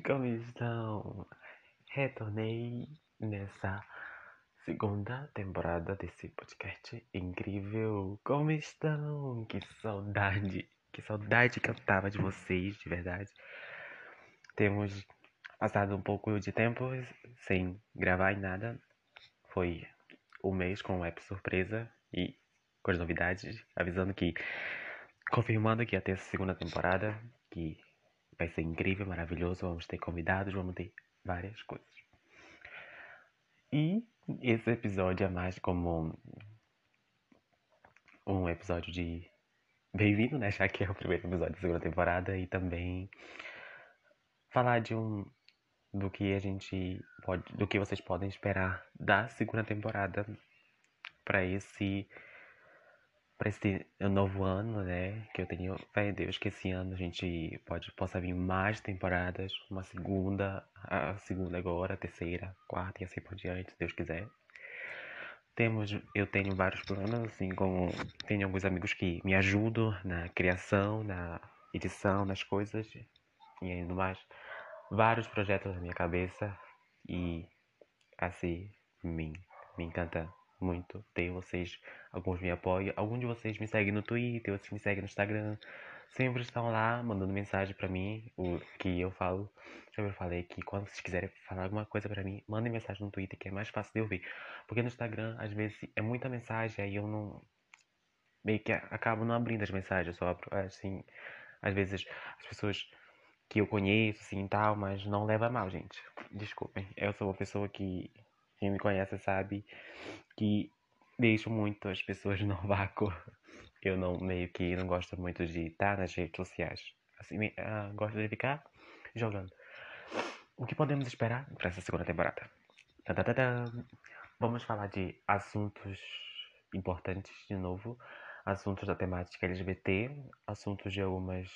como estão? Retornei nessa segunda temporada desse podcast incrível. Como estão? Que saudade, que saudade que eu tava de vocês, de verdade. Temos passado um pouco de tempo sem gravar nada. Foi um mês com um app surpresa e com as novidades, avisando que, confirmando que ia ter essa segunda temporada, que vai ser incrível, maravilhoso. Vamos ter convidados, vamos ter várias coisas. E esse episódio é mais como um episódio de bem-vindo, né? Já que é o primeiro episódio da segunda temporada e também falar de um do que a gente pode, do que vocês podem esperar da segunda temporada para esse para esse novo ano, né? Que eu tenho fé em Deus que esse ano a gente pode possa vir mais temporadas, uma segunda, a segunda agora, a terceira, quarta e assim por diante, se Deus quiser. Temos, eu tenho vários planos, assim como tenho alguns amigos que me ajudam na criação, na edição, nas coisas e ainda mais vários projetos na minha cabeça e assim me, me encanta muito ter vocês. Alguns me apoiam, alguns de vocês me seguem no Twitter, outros me seguem no Instagram. Sempre estão lá mandando mensagem para mim, o que eu falo. Eu falei que quando vocês quiserem falar alguma coisa para mim, mandem mensagem no Twitter, que é mais fácil de eu ver. Porque no Instagram, às vezes, é muita mensagem, aí eu não. meio que acabo não abrindo as mensagens, só abro, assim. Às vezes as pessoas que eu conheço, assim tal, mas não leva mal, gente. Desculpem, eu sou uma pessoa que quem me conhece sabe que deixo muito as pessoas no vácuo. Eu não meio que não gosto muito de estar nas redes sociais. Assim, uh, gosto de ficar jogando. O que podemos esperar para essa segunda temporada? Vamos falar de assuntos importantes de novo, assuntos da temática LGBT, assuntos de algumas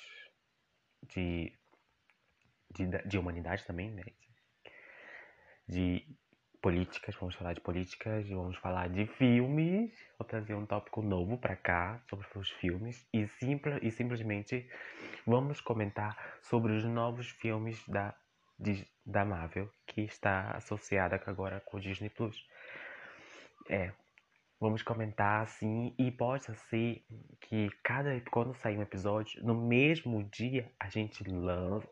de de, de humanidade também, né? De políticas, vamos falar de políticas, vamos falar de filmes. Vou trazer um tópico novo para cá sobre os filmes e, simples, e simplesmente vamos comentar sobre os novos filmes da, de, da Marvel que está associada agora com o Disney Plus. É, vamos comentar assim e pode ser que cada quando sair um episódio no mesmo dia a gente lança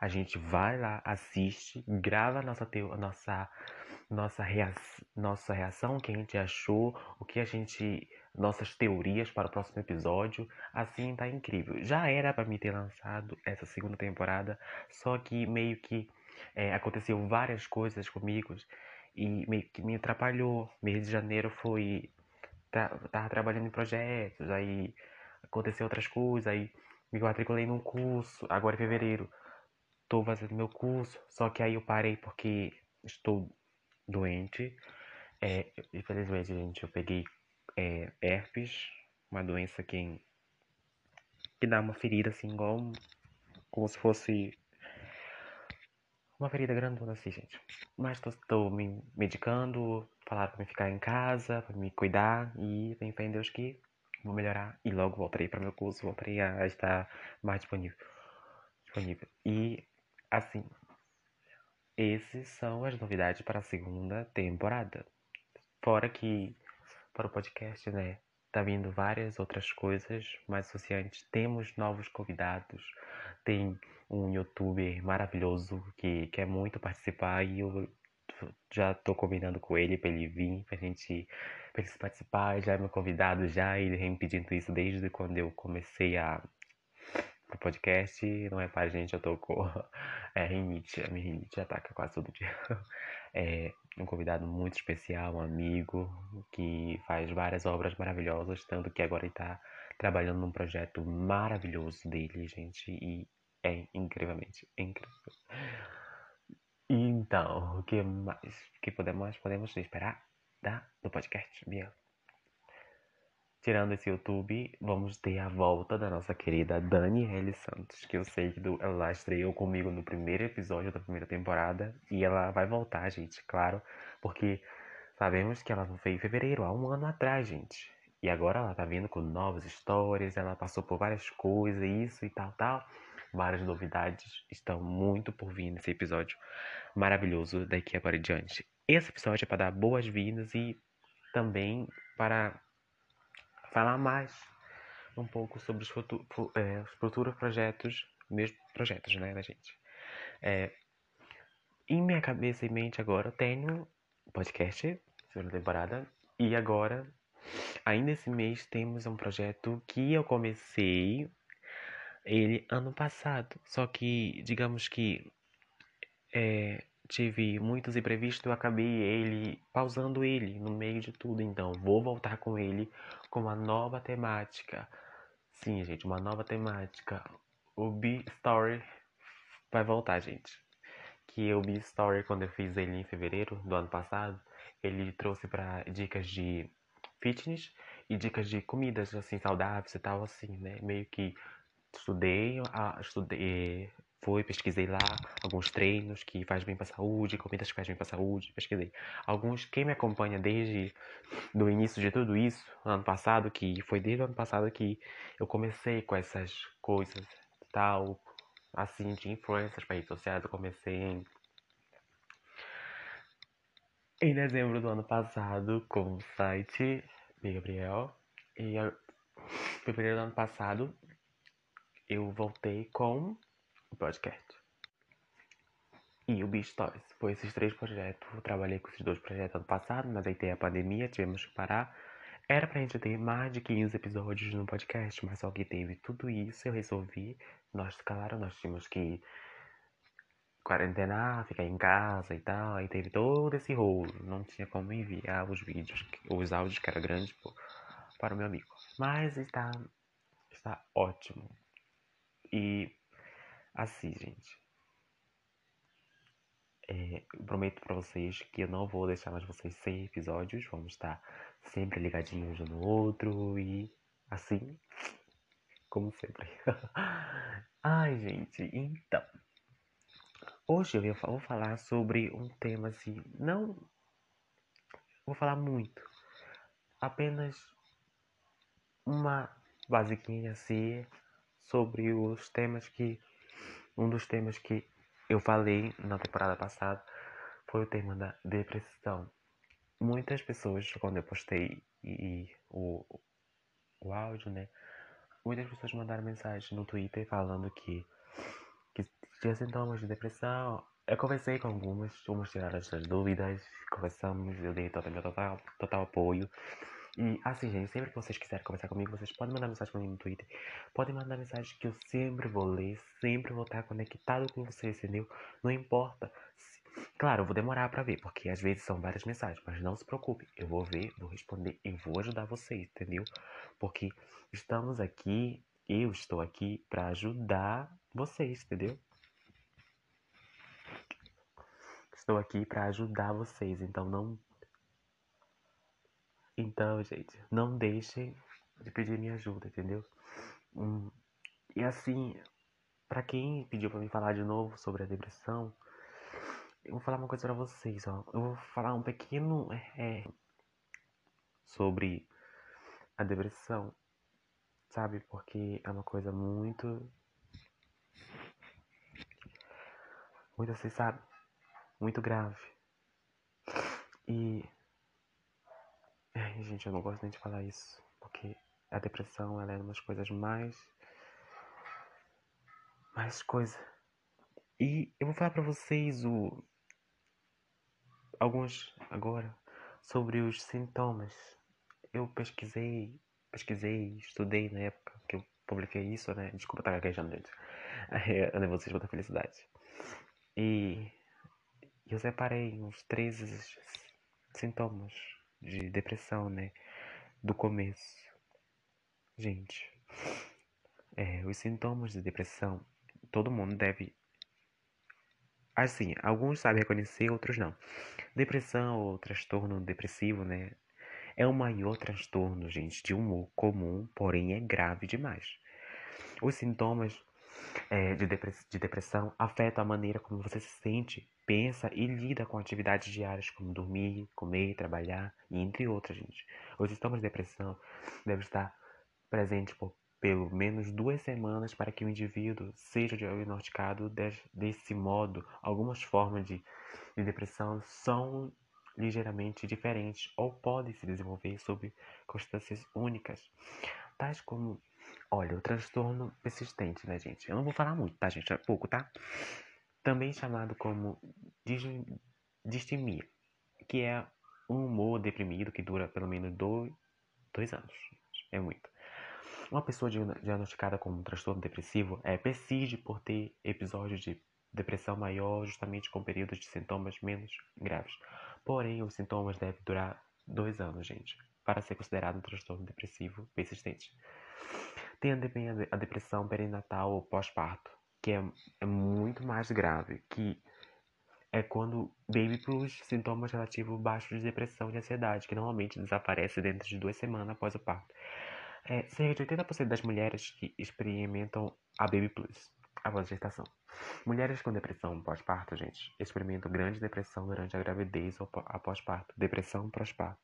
a gente vai lá assiste grava nossa teo, nossa nossa reação, nossa reação, o que a gente achou, o que a gente. nossas teorias para o próximo episódio. Assim tá incrível. Já era para me ter lançado essa segunda temporada, só que meio que é, aconteceu várias coisas comigo e meio que me atrapalhou. Mês de janeiro foi. Tá, tava trabalhando em projetos, aí aconteceu outras coisas, aí me matriculei num curso, agora em fevereiro tô fazendo meu curso, só que aí eu parei porque estou doente. É, infelizmente, gente, eu peguei é, herpes, uma doença que, que dá uma ferida assim, igual como se fosse uma ferida grandona assim, gente. Mas tô me medicando, falaram pra me ficar em casa, pra me cuidar e tem fé em Deus que vou melhorar e logo voltarei para meu curso, voltarei a estar mais disponível. disponível. E assim, essas são as novidades para a segunda temporada. Fora que para o podcast, né, tá vindo várias outras coisas mais associantes. Temos novos convidados. Tem um youtuber maravilhoso que quer muito participar e eu já tô combinando com ele para ele vir, pra gente pra ele participar, já é meu convidado já, ele vem pedindo isso desde quando eu comecei a pro podcast. Não é para gente, eu tô com é, rinite. A minha rinite ataca quase todo dia. É um convidado muito especial, um amigo que faz várias obras maravilhosas, tanto que agora ele tá trabalhando num projeto maravilhoso dele, gente, e é incrivelmente incrível. Então, o que mais que podemos, podemos esperar da, do podcast, Bia? Tirando esse YouTube, vamos ter a volta da nossa querida Daniele Santos, que eu sei que do, ela estreou comigo no primeiro episódio da primeira temporada e ela vai voltar, gente, claro, porque sabemos que ela veio em fevereiro, há um ano atrás, gente. E agora ela tá vindo com novas histórias, ela passou por várias coisas, isso e tal, tal. várias novidades estão muito por vir nesse episódio maravilhoso daqui a para diante. Esse episódio é para dar boas-vindas e também para falar mais um pouco sobre os, futu é, os futuros projetos, meus projetos, né, da gente. É, em minha cabeça e mente agora tenho podcast, segunda temporada, e agora, ainda esse mês, temos um projeto que eu comecei ele ano passado. Só que, digamos que é, tive muitos imprevistos, eu acabei ele pausando ele no meio de tudo. Então, vou voltar com ele com uma nova temática. Sim, gente, uma nova temática. O B-Story vai voltar, gente. Que o B-Story, quando eu fiz ele em fevereiro do ano passado, ele trouxe para dicas de fitness e dicas de comidas assim saudáveis e tal assim, né? Meio que estudei, estudei, fui, pesquisei lá alguns treinos que faz bem para saúde, comidas que faz bem para saúde, pesquisei. Alguns, quem me acompanha desde do início de tudo isso, ano passado, que foi desde o ano passado que eu comecei com essas coisas tal, assim, de influências para redes sociais, eu comecei em, em dezembro do ano passado com o site de Gabriel e em fevereiro do ano passado eu voltei com o podcast. E o Beach Stories. Foi esses três projetos. Eu trabalhei com esses dois projetos ano passado, mas aí tem a pandemia, tivemos que parar. Era pra gente ter mais de 15 episódios no podcast, mas só que teve tudo isso, eu resolvi. Nós, claro, nós tínhamos que quarentenar, ficar em casa e tal. Aí teve todo esse rolo. Não tinha como enviar os vídeos, os áudios que eram grandes para o meu amigo. Mas está, está ótimo. E assim, gente. É, prometo para vocês que eu não vou deixar mais vocês sem episódios. Vamos estar sempre ligadinhos um no outro e assim, como sempre. Ai, gente, então. Hoje eu vou falar sobre um tema assim, não vou falar muito, apenas uma basiquinha assim sobre os temas que. Um dos temas que eu falei na temporada passada foi o tema da depressão. Muitas pessoas, quando eu postei e, e o, o áudio, né? Muitas pessoas mandaram mensagem no Twitter falando que, que tinha sintomas de depressão. Eu conversei com algumas, umas tiraram as dúvidas, conversamos, eu dei total, total, total apoio. E assim, gente, sempre que vocês quiserem conversar comigo, vocês podem mandar mensagem mim no Twitter. Podem mandar mensagem que eu sempre vou ler, sempre vou estar conectado com vocês, entendeu? Não importa. Claro, eu vou demorar para ver, porque às vezes são várias mensagens, mas não se preocupe, eu vou ver, vou responder e vou ajudar vocês, entendeu? Porque estamos aqui, eu estou aqui para ajudar vocês, entendeu? Estou aqui para ajudar vocês, então não então, gente, não deixem de pedir minha ajuda, entendeu? Hum, e assim, para quem pediu para mim falar de novo sobre a depressão, eu vou falar uma coisa para vocês, ó. Eu vou falar um pequeno é, sobre a depressão, sabe? Porque é uma coisa muito. Muito, você sabe? Muito grave. E Ai, gente, eu não gosto nem de falar isso, porque a depressão ela é uma das coisas mais. mais coisa. E eu vou falar pra vocês o. alguns agora sobre os sintomas. Eu pesquisei, pesquisei, estudei na época que eu publiquei isso, né? Desculpa estar gaguejando, gente. Eu vocês da felicidade. E eu separei uns 13 sintomas de depressão, né? Do começo. Gente, é, os sintomas de depressão, todo mundo deve. Assim, alguns sabem reconhecer, outros não. Depressão ou transtorno depressivo, né? É o maior transtorno, gente, de humor comum, porém é grave demais. Os sintomas é, de, depress de depressão afetam a maneira como você se sente pensa e lida com atividades diárias como dormir, comer, trabalhar e entre outras, gente. Os sintomas de depressão devem estar presentes por pelo menos duas semanas para que o indivíduo seja diagnosticado desse modo. Algumas formas de, de depressão são ligeiramente diferentes ou podem se desenvolver sob constâncias únicas, tais como, olha, o transtorno persistente, né, gente? Eu não vou falar muito, tá, gente? É pouco, tá? Também chamado como distimia, que é um humor deprimido que dura pelo menos dois, dois anos. É muito. Uma pessoa diagnosticada com um transtorno depressivo é, persiste por ter episódios de depressão maior justamente com períodos de sintomas menos graves. Porém, os sintomas devem durar dois anos, gente, para ser considerado um transtorno depressivo persistente. Tem também a depressão perinatal ou pós-parto, que é, é muito mais grave, que é quando baby plus sintomas relativos baixos de depressão e ansiedade, que normalmente desaparece dentro de duas semanas após o parto. É, cerca de 80% das mulheres que experimentam a Baby Plus após a gestação. Mulheres com depressão pós-parto, gente, experimentam grande depressão durante a gravidez ou após parto, depressão pós-parto.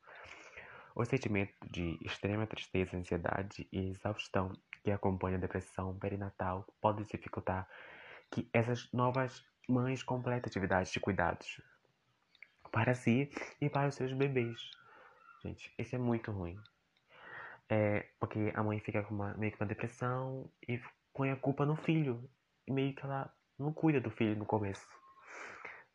O sentimento de extrema tristeza, ansiedade e exaustão que acompanha a depressão perinatal pode dificultar que essas novas mães completem atividades de cuidados para si e para os seus bebês. Gente, isso é muito ruim. É, porque a mãe fica com uma, meio que uma depressão e põe a culpa no filho. E meio que ela não cuida do filho no começo.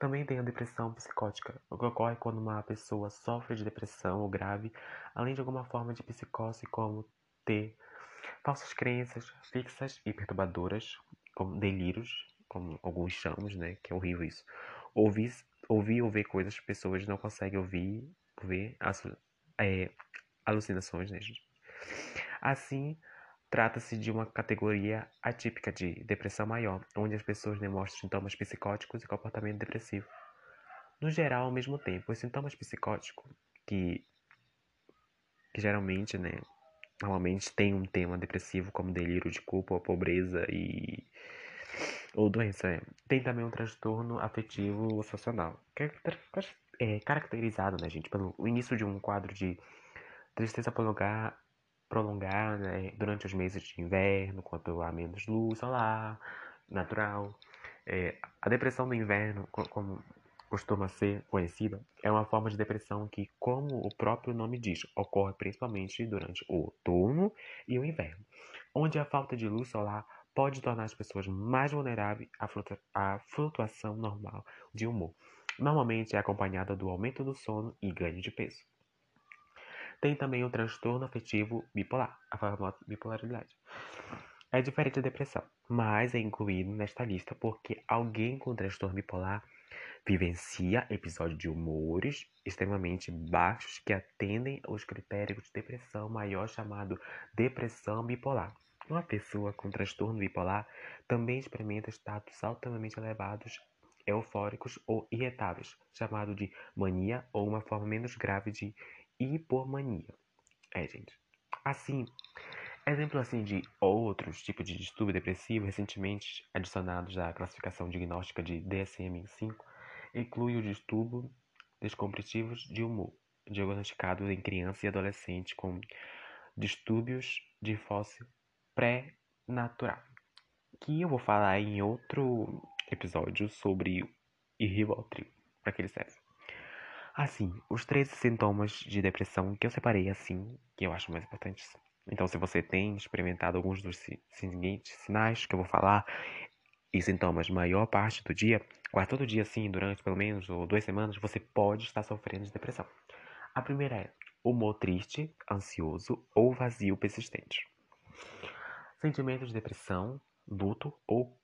Também tem a depressão psicótica, o que ocorre quando uma pessoa sofre de depressão ou grave, além de alguma forma de psicose, como ter falsas crenças fixas e perturbadoras, como delírios, como alguns chamamos, né? Que é horrível isso. Ouvir, ouvir ou ver coisas que pessoas não conseguem ouvir, ver, é, alucinações, né, gente? Assim, trata-se de uma categoria atípica de depressão maior, onde as pessoas demonstram sintomas psicóticos e comportamento depressivo. No geral, ao mesmo tempo, os sintomas psicóticos, que, que geralmente, né, normalmente tem um tema depressivo como delírio de culpa ou pobreza e ou doença, é. tem também um transtorno afetivo social, que é, é caracterizado, né, gente, pelo início de um quadro de tristeza prolongada prolongar né, durante os meses de inverno, quando há menos luz solar, natural. É, a depressão do inverno, como costuma ser conhecida, é uma forma de depressão que, como o próprio nome diz, ocorre principalmente durante o outono e o inverno, onde a falta de luz solar pode tornar as pessoas mais vulneráveis à flutuação normal de humor. Normalmente é acompanhada do aumento do sono e ganho de peso. Tem também o transtorno afetivo bipolar, a famosa bipolaridade. É diferente da depressão, mas é incluído nesta lista porque alguém com transtorno bipolar vivencia episódios de humores extremamente baixos que atendem aos critérios de depressão maior chamado depressão bipolar. Uma pessoa com transtorno bipolar também experimenta status altamente elevados eufóricos ou irritáveis, chamado de mania ou uma forma menos grave de hipomania. É, gente. Assim, exemplo assim de outros tipos de distúrbio depressivo recentemente adicionados à classificação diagnóstica de DSM-5 inclui o distúrbio descompressivos de humor, diagnosticado em criança e adolescente com distúrbios de fóssil pré-natural, que eu vou falar em outro episódio sobre Rivotril, para que ele serve. Assim, os três sintomas de depressão que eu separei assim, que eu acho mais importantes. Então, se você tem experimentado alguns dos seguintes sinais que eu vou falar e sintomas maior parte do dia, quase todo dia assim, durante pelo menos ou duas semanas, você pode estar sofrendo de depressão. A primeira é humor triste, ansioso ou vazio persistente. Sentimentos de depressão, luto ou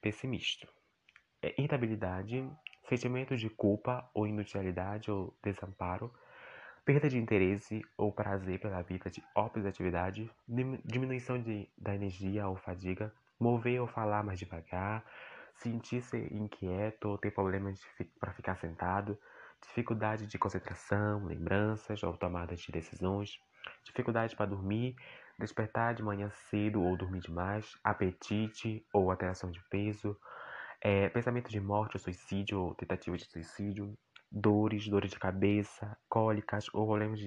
pessimista. É, irritabilidade, sentimentos de culpa ou inutilidade ou desamparo, perda de interesse ou prazer pela vida de óbvias atividades, diminuição de, da energia ou fadiga, mover ou falar mais devagar, sentir-se inquieto ou ter problemas para ficar sentado, dificuldade de concentração, lembranças ou tomada de decisões, dificuldade para dormir, despertar de manhã cedo ou dormir demais, apetite ou alteração de peso, é, pensamento de morte ou suicídio, ou tentativa de suicídio, dores, dores de cabeça, cólicas ou problemas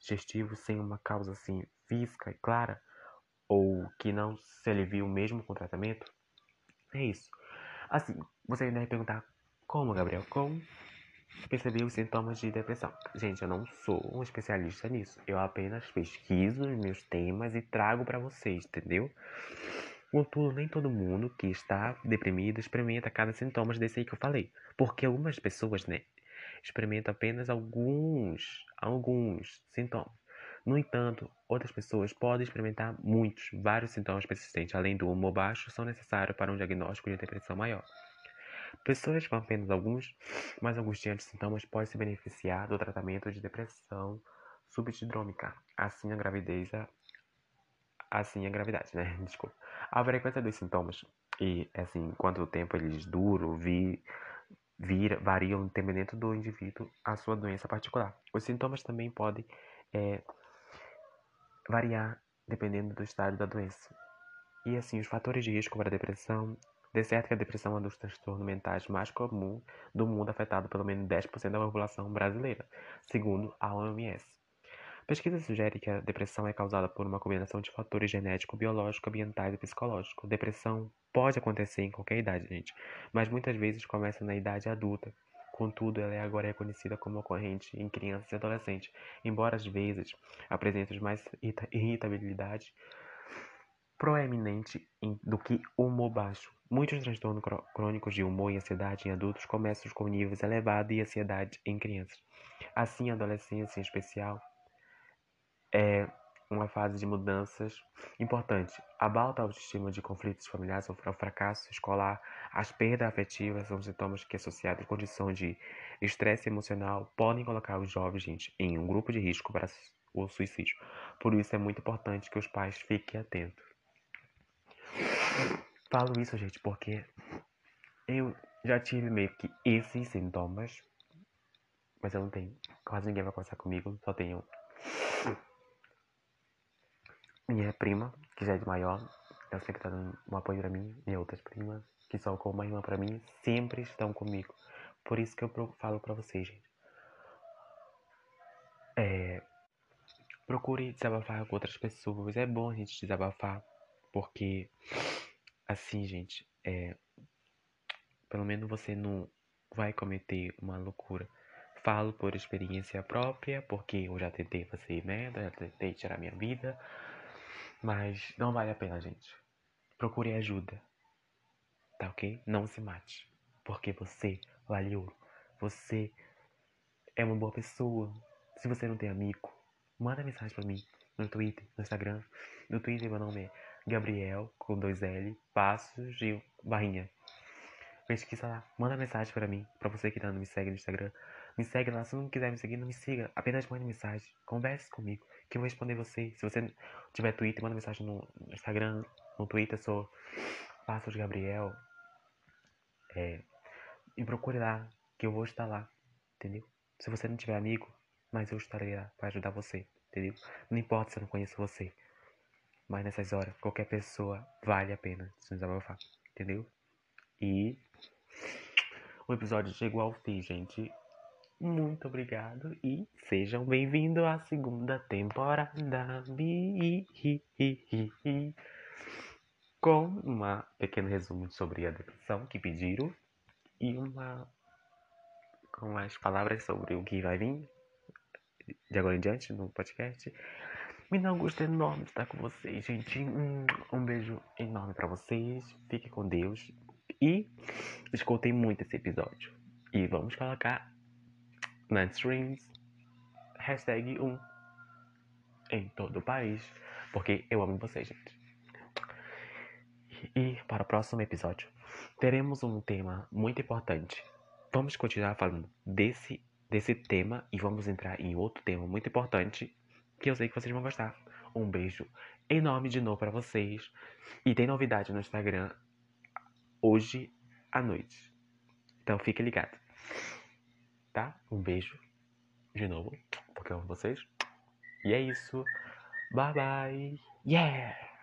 digestivos sem uma causa assim física e clara, ou que não se aliviam mesmo com o tratamento? É isso. Assim, você ainda vai perguntar como, Gabriel? Como perceber os sintomas de depressão? Gente, eu não sou um especialista nisso. Eu apenas pesquiso os meus temas e trago para vocês, entendeu? Contudo, nem todo mundo que está deprimido experimenta cada sintoma desse aí que eu falei. Porque algumas pessoas, né, experimentam apenas alguns, alguns sintomas. No entanto, outras pessoas podem experimentar muitos, vários sintomas persistentes, além do humor baixo, são necessários para um diagnóstico de depressão maior. Pessoas com apenas alguns, mais angustiantes sintomas podem se beneficiar do tratamento de depressão subtidrômica. Assim a gravidez, assim a gravidade, né? Desculpa. A frequência dos sintomas e assim quanto tempo eles duram, vi, vira, variam dependendo do indivíduo a sua doença particular. Os sintomas também podem é, variar dependendo do estado da doença. E assim, os fatores de risco para a depressão. De certo que a depressão é um dos transtornos mentais mais comuns do mundo, afetado pelo menos 10% da população brasileira, segundo a OMS. Pesquisa sugere que a depressão é causada por uma combinação de fatores genéticos, biológicos, ambientais e psicológicos. Depressão pode acontecer em qualquer idade, gente, mas muitas vezes começa na idade adulta. Contudo, ela é agora reconhecida como ocorrente em crianças e adolescentes, embora às vezes apresente mais irritabilidade proeminente do que humor baixo. Muitos transtornos crônicos de humor e ansiedade em adultos começam com níveis elevados de ansiedade em crianças. Assim, a adolescência, em especial, é uma fase de mudanças importante. A baixa autoestima de conflitos familiares, o fracasso escolar, as perdas afetivas são sintomas que, associados à condição de estresse emocional, podem colocar os jovens gente, em um grupo de risco para o suicídio. Por isso é muito importante que os pais fiquem atentos. Falo isso, gente, porque eu já tive meio que esses sintomas, mas eu não tenho. Quase ninguém vai conversar comigo, só tenho minha prima, que já é de maior, ela sempre tá dando um apoio pra mim, e outras primas, que são como uma irmã pra mim, sempre estão comigo. Por isso que eu falo pra vocês, gente. É, procure desabafar com outras pessoas. É bom a gente desabafar, porque assim, gente, é, pelo menos você não vai cometer uma loucura. Falo por experiência própria, porque eu já tentei fazer merda, já tentei tirar minha vida, mas não vale a pena, gente. Procure ajuda. Tá ok? Não se mate. Porque você vale ouro. Você é uma boa pessoa. Se você não tem amigo, manda mensagem pra mim no Twitter, no Instagram. No Twitter meu nome é Gabriel com dois L, Passos de Barrinha. Pesquisa lá, manda mensagem pra mim, pra você que não me segue no Instagram. Me segue lá, se não quiser me seguir, não me siga. Apenas mande mensagem, converse comigo que eu vou responder você. Se você tiver Twitter, manda mensagem no Instagram, no Twitter, sou Passos Gabriel. É, e procure lá, que eu vou estar lá, entendeu? Se você não tiver amigo, mas eu estarei lá para ajudar você, entendeu? Não importa se eu não conheço você, mas nessas horas, qualquer pessoa vale a pena se desabafar, entendeu? E o episódio chegou ao fim, gente. Muito obrigado e sejam bem-vindos à segunda temporada com um pequeno resumo sobre a depressão que pediram e uma com as palavras sobre o que vai vir de agora em diante no podcast. Me dá um gosto enorme de estar com vocês, gente. Um, um beijo enorme para vocês. Fiquem com Deus e escutem muito esse episódio. E vamos colocar streams, hashtag 1 em todo o país, porque eu amo vocês, gente. E para o próximo episódio, teremos um tema muito importante. Vamos continuar falando desse, desse tema e vamos entrar em outro tema muito importante que eu sei que vocês vão gostar. Um beijo enorme de novo para vocês. E tem novidade no Instagram hoje à noite. Então fique ligado tá? Um beijo de novo, porque eu amo vocês. E é isso. Bye bye. Yeah!